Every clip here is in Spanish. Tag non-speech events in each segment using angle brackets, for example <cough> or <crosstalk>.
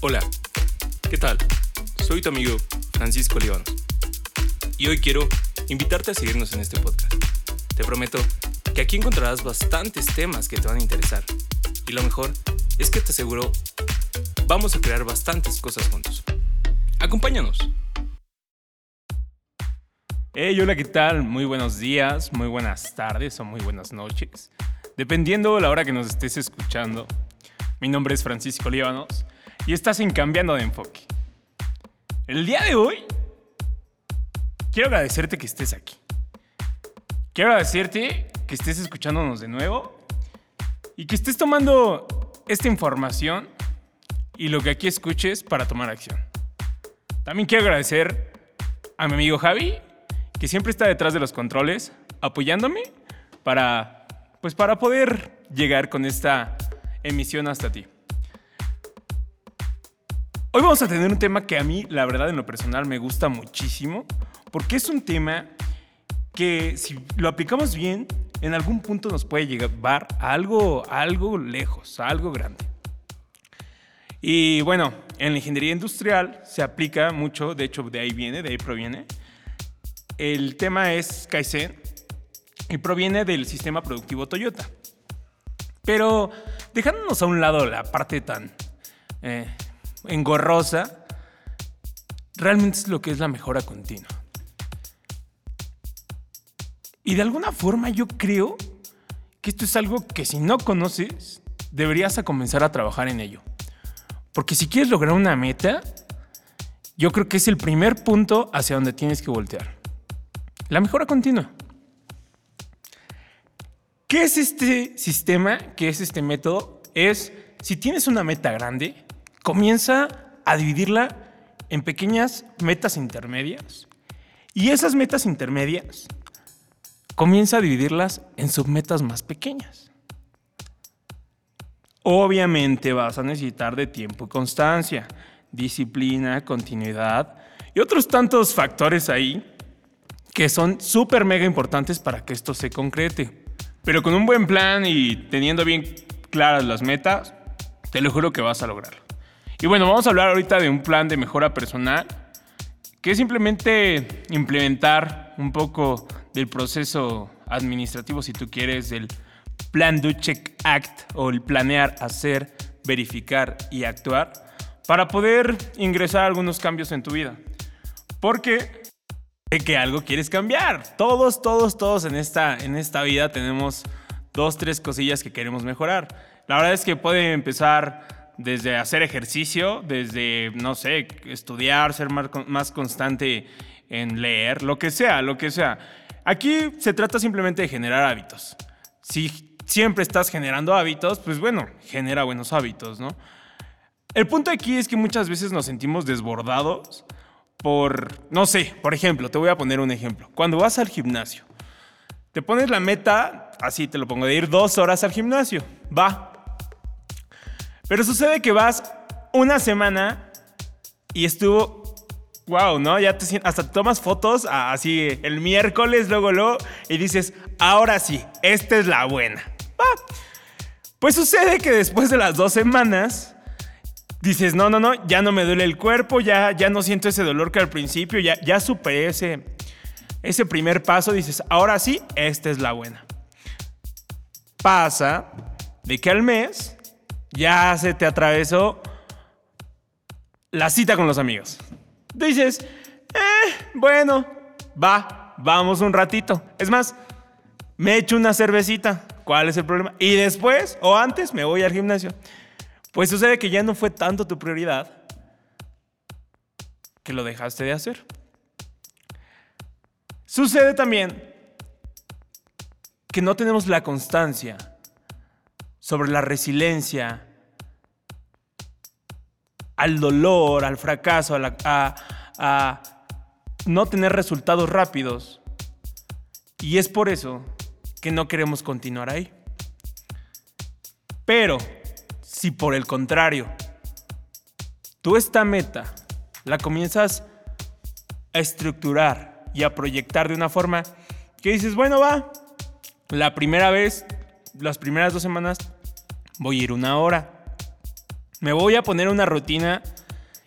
Hola, ¿qué tal? Soy tu amigo Francisco Líbanos. Y hoy quiero invitarte a seguirnos en este podcast. Te prometo que aquí encontrarás bastantes temas que te van a interesar. Y lo mejor es que te aseguro, vamos a crear bastantes cosas juntos. Acompáñanos. Hey, hola, ¿qué tal? Muy buenos días, muy buenas tardes o muy buenas noches. Dependiendo la hora que nos estés escuchando. Mi nombre es Francisco Líbanos y estás en Cambiando de Enfoque. El día de hoy, quiero agradecerte que estés aquí. Quiero agradecerte que estés escuchándonos de nuevo y que estés tomando esta información y lo que aquí escuches para tomar acción. También quiero agradecer a mi amigo Javi, que siempre está detrás de los controles, apoyándome para, pues para poder llegar con esta emisión hasta ti. Hoy vamos a tener un tema que a mí, la verdad, en lo personal me gusta muchísimo, porque es un tema que si lo aplicamos bien, en algún punto nos puede llevar a algo, algo lejos, a algo grande. Y bueno, en la ingeniería industrial se aplica mucho, de hecho de ahí viene, de ahí proviene. El tema es Kaizen y proviene del sistema productivo Toyota. Pero dejándonos a un lado la parte tan eh, engorrosa, realmente es lo que es la mejora continua. Y de alguna forma yo creo que esto es algo que si no conoces, deberías a comenzar a trabajar en ello. Porque si quieres lograr una meta, yo creo que es el primer punto hacia donde tienes que voltear. La mejora continua. ¿Qué es este sistema? ¿Qué es este método? Es, si tienes una meta grande, comienza a dividirla en pequeñas metas intermedias. Y esas metas intermedias, comienza a dividirlas en submetas más pequeñas. Obviamente vas a necesitar de tiempo y constancia, disciplina, continuidad y otros tantos factores ahí que son súper mega importantes para que esto se concrete. Pero con un buen plan y teniendo bien claras las metas, te lo juro que vas a lograrlo. Y bueno, vamos a hablar ahorita de un plan de mejora personal, que es simplemente implementar un poco del proceso administrativo, si tú quieres, del Plan Do Check Act o el planear, hacer, verificar y actuar para poder ingresar algunos cambios en tu vida. Porque de que algo quieres cambiar. Todos, todos, todos en esta, en esta vida tenemos dos, tres cosillas que queremos mejorar. La verdad es que puede empezar desde hacer ejercicio, desde, no sé, estudiar, ser más constante en leer, lo que sea, lo que sea. Aquí se trata simplemente de generar hábitos. Si siempre estás generando hábitos, pues bueno, genera buenos hábitos, ¿no? El punto aquí es que muchas veces nos sentimos desbordados por, no sé, por ejemplo, te voy a poner un ejemplo. Cuando vas al gimnasio, te pones la meta, así te lo pongo, de ir dos horas al gimnasio. Va, pero sucede que vas una semana y estuvo, wow, ¿no? Ya te, hasta tomas fotos así el miércoles, luego, luego, y dices, ahora sí, esta es la buena. Pues sucede que después de las dos semanas, dices, no, no, no, ya no me duele el cuerpo, ya, ya no siento ese dolor que al principio, ya, ya superé ese, ese primer paso, dices, ahora sí, esta es la buena. Pasa de que al mes ya se te atravesó la cita con los amigos. Dices, eh, bueno, va, vamos un ratito. Es más, me echo una cervecita. ¿Cuál es el problema? Y después o antes me voy al gimnasio. Pues sucede que ya no fue tanto tu prioridad que lo dejaste de hacer. Sucede también que no tenemos la constancia sobre la resiliencia al dolor, al fracaso, a, no tener resultados rápidos. Y es por eso que no queremos continuar ahí. Pero, si por el contrario, tú esta meta la comienzas a estructurar y a proyectar de una forma que dices, bueno, va, la primera vez, las primeras dos semanas, voy a ir una hora. Me voy a poner una rutina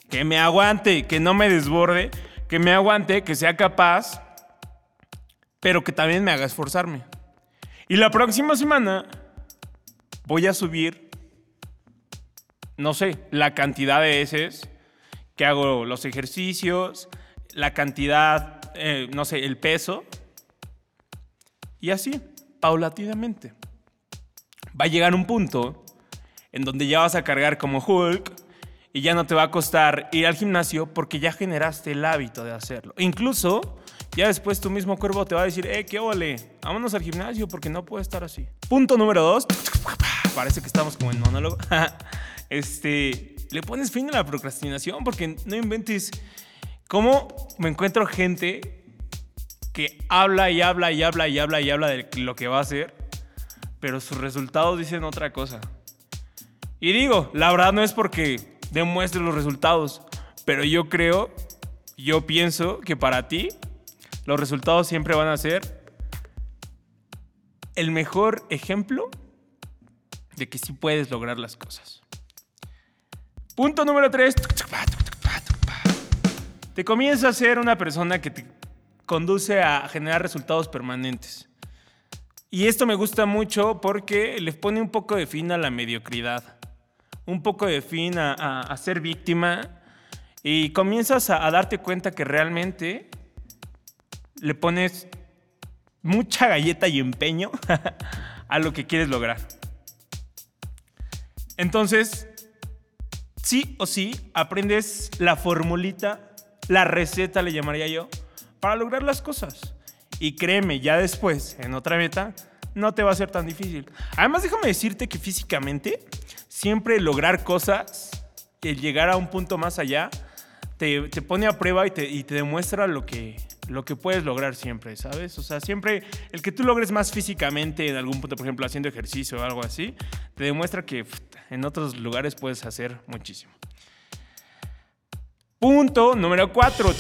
que me aguante, que no me desborde, que me aguante, que sea capaz, pero que también me haga esforzarme. Y la próxima semana voy a subir, no sé, la cantidad de veces que hago los ejercicios, la cantidad, eh, no sé, el peso. Y así, paulatinamente. Va a llegar un punto en donde ya vas a cargar como Hulk y ya no te va a costar ir al gimnasio porque ya generaste el hábito de hacerlo. Incluso ya después tu mismo cuerpo te va a decir, eh, qué ole, vámonos al gimnasio porque no puede estar así. Punto número dos. Parece que estamos como en monólogo. <laughs> este, le pones fin a la procrastinación porque no inventes. ¿Cómo me encuentro gente que habla y habla y habla y habla y habla de lo que va a hacer, pero sus resultados dicen otra cosa? Y digo, la verdad no es porque demuestre los resultados, pero yo creo, yo pienso que para ti los resultados siempre van a ser el mejor ejemplo de que sí puedes lograr las cosas. Punto número 3. Te comienza a ser una persona que te conduce a generar resultados permanentes. Y esto me gusta mucho porque le pone un poco de fin a la mediocridad, un poco de fin a, ser víctima y comienzas a darte cuenta que realmente le pones mucha galleta y empeño <laughs> a lo que quieres lograr. Entonces, sí o sí, aprendes la formulita, la receta le llamaría yo, para lograr las cosas. Y créeme, ya después, en otra meta, no te va a ser tan difícil. Además, déjame decirte que físicamente, siempre lograr cosas, el llegar a un punto más allá, te, pone a prueba y te, y te demuestra lo que, lo que puedes lograr siempre, ¿sabes? O sea, siempre el que tú logres más físicamente en algún punto, por ejemplo, haciendo ejercicio o algo así, te demuestra que en otros lugares puedes hacer muchísimo. Punto número cuatro. <laughs>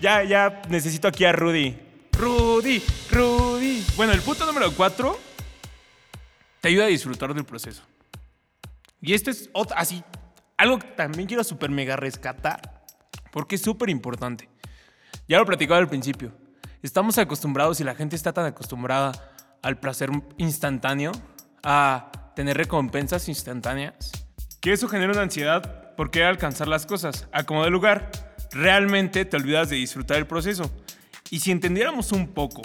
ya, ya necesito aquí a Rudy. Rudy, Rudy. Bueno, el punto número cuatro te ayuda a disfrutar del proceso. Y esto es así, algo que también quiero super mega rescatar, porque es súper importante. Ya lo platicaba al principio. Estamos acostumbrados y la gente está tan acostumbrada al placer instantáneo, a tener recompensas instantáneas, que eso genera una ansiedad por querer alcanzar las cosas. A como de lugar, realmente te olvidas de disfrutar el proceso. Y si entendiéramos un poco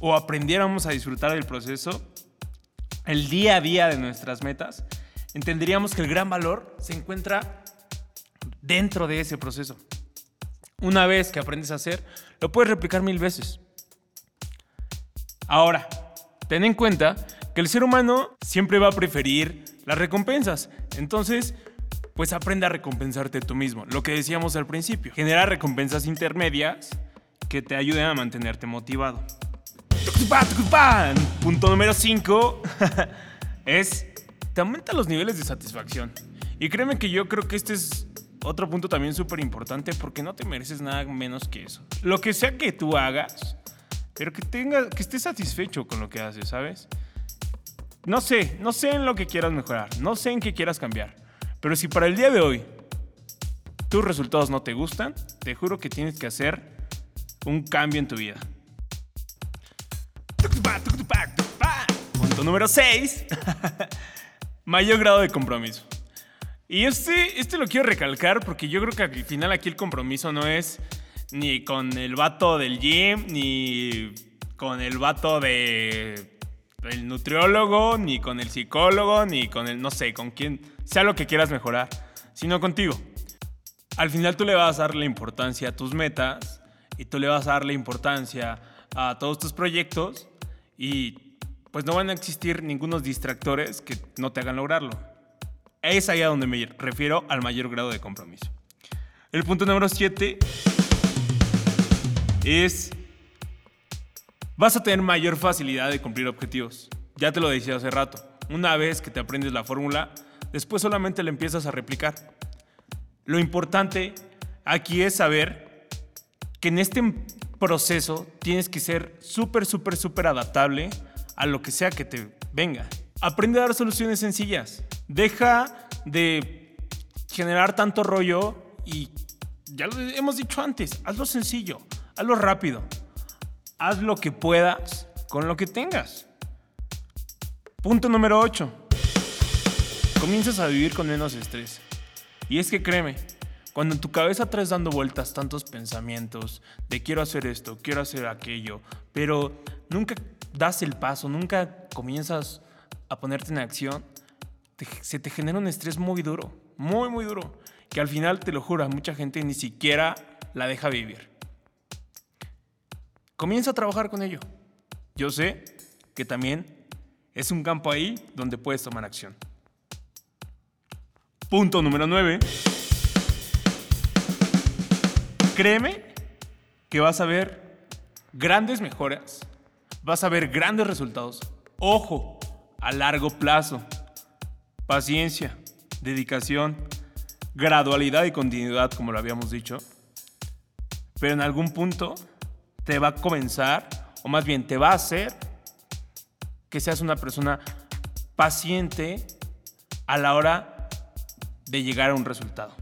o aprendiéramos a disfrutar del proceso, el día a día de nuestras metas, entenderíamos que el gran valor se encuentra dentro de ese proceso. Una vez que aprendes a hacer, lo puedes replicar mil veces. Ahora, ten en cuenta que el ser humano siempre va a preferir las recompensas. Entonces, pues aprende a recompensarte tú mismo. Lo que decíamos al principio. Genera recompensas intermedias que te ayuden a mantenerte motivado. Punto número 5 <laughs> es, te aumenta los niveles de satisfacción. Y créeme que yo creo que este es otro punto también súper importante porque no te mereces nada menos que eso. Lo que sea que tú hagas, pero que, tenga, que estés satisfecho con lo que haces, ¿sabes? No sé, no sé en lo que quieras mejorar, no sé en qué quieras cambiar, pero si para el día de hoy tus resultados no te gustan, te juro que tienes que hacer un cambio en tu vida. Punto número 6. <laughs> Mayor grado de compromiso. Y este, este lo quiero recalcar porque yo creo que al final aquí el compromiso no es ni con el vato del gym, ni con el vato de el nutriólogo, ni con el psicólogo, ni con el, no sé, con quien sea lo que quieras mejorar, sino contigo. Al final tú le vas a dar la importancia a tus metas y tú le vas a dar la importancia a todos tus proyectos y pues no van a existir ningunos distractores que no te hagan lograrlo. Es ahí a donde me refiero al mayor grado de compromiso. El punto número 7 es, vas a tener mayor facilidad de cumplir objetivos. Ya te lo decía hace rato. Una vez que te aprendes la fórmula, después solamente la empiezas a replicar. Lo importante aquí es saber que en este proceso tienes que ser súper, súper, súper adaptable a lo que sea que te venga. Aprende a dar soluciones sencillas. Deja de generar tanto rollo y ya lo hemos dicho antes, hazlo sencillo, hazlo rápido. Haz lo que puedas con lo que tengas. Punto número 8. Comienzas a vivir con menos estrés. Y es que créeme, cuando en tu cabeza traes dando vueltas tantos pensamientos de quiero hacer esto, quiero hacer aquello, pero nunca das el paso, nunca comienzas a ponerte en acción, se te genera un estrés muy duro, muy, muy duro, que al final, te lo juro, mucha gente ni siquiera la deja vivir. Comienza a trabajar con ello. Yo sé que también es un campo ahí donde puedes tomar acción. Punto número 9. Créeme que vas a ver grandes mejoras, vas a ver grandes resultados. Ojo, a largo plazo. Paciencia, dedicación, gradualidad y continuidad, como lo habíamos dicho. Pero en algún punto te va a comenzar, o más bien te va a hacer que seas una persona paciente a la hora de llegar a un resultado.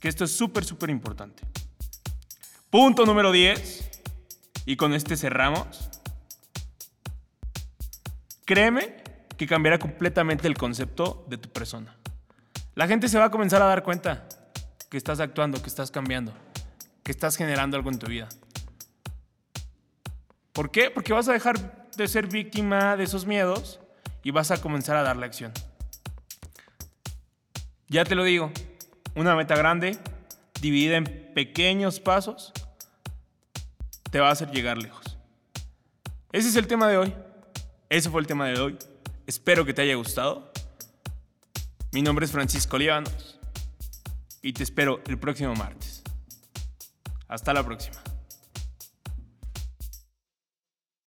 Que esto es súper, súper importante. Punto número 10. Y con este cerramos. Créeme que cambiará completamente el concepto de tu persona. La gente se va a comenzar a dar cuenta que estás actuando, que estás cambiando, que estás generando algo en tu vida. ¿Por qué? Porque vas a dejar de ser víctima de esos miedos y vas a comenzar a dar la acción. Ya te lo digo, una meta grande, dividida en pequeños pasos, te va a hacer llegar lejos. Ese es el tema de hoy. Ese fue el tema de hoy. Espero que te haya gustado. Mi nombre es Francisco Líbanos y te espero el próximo martes. Hasta la próxima.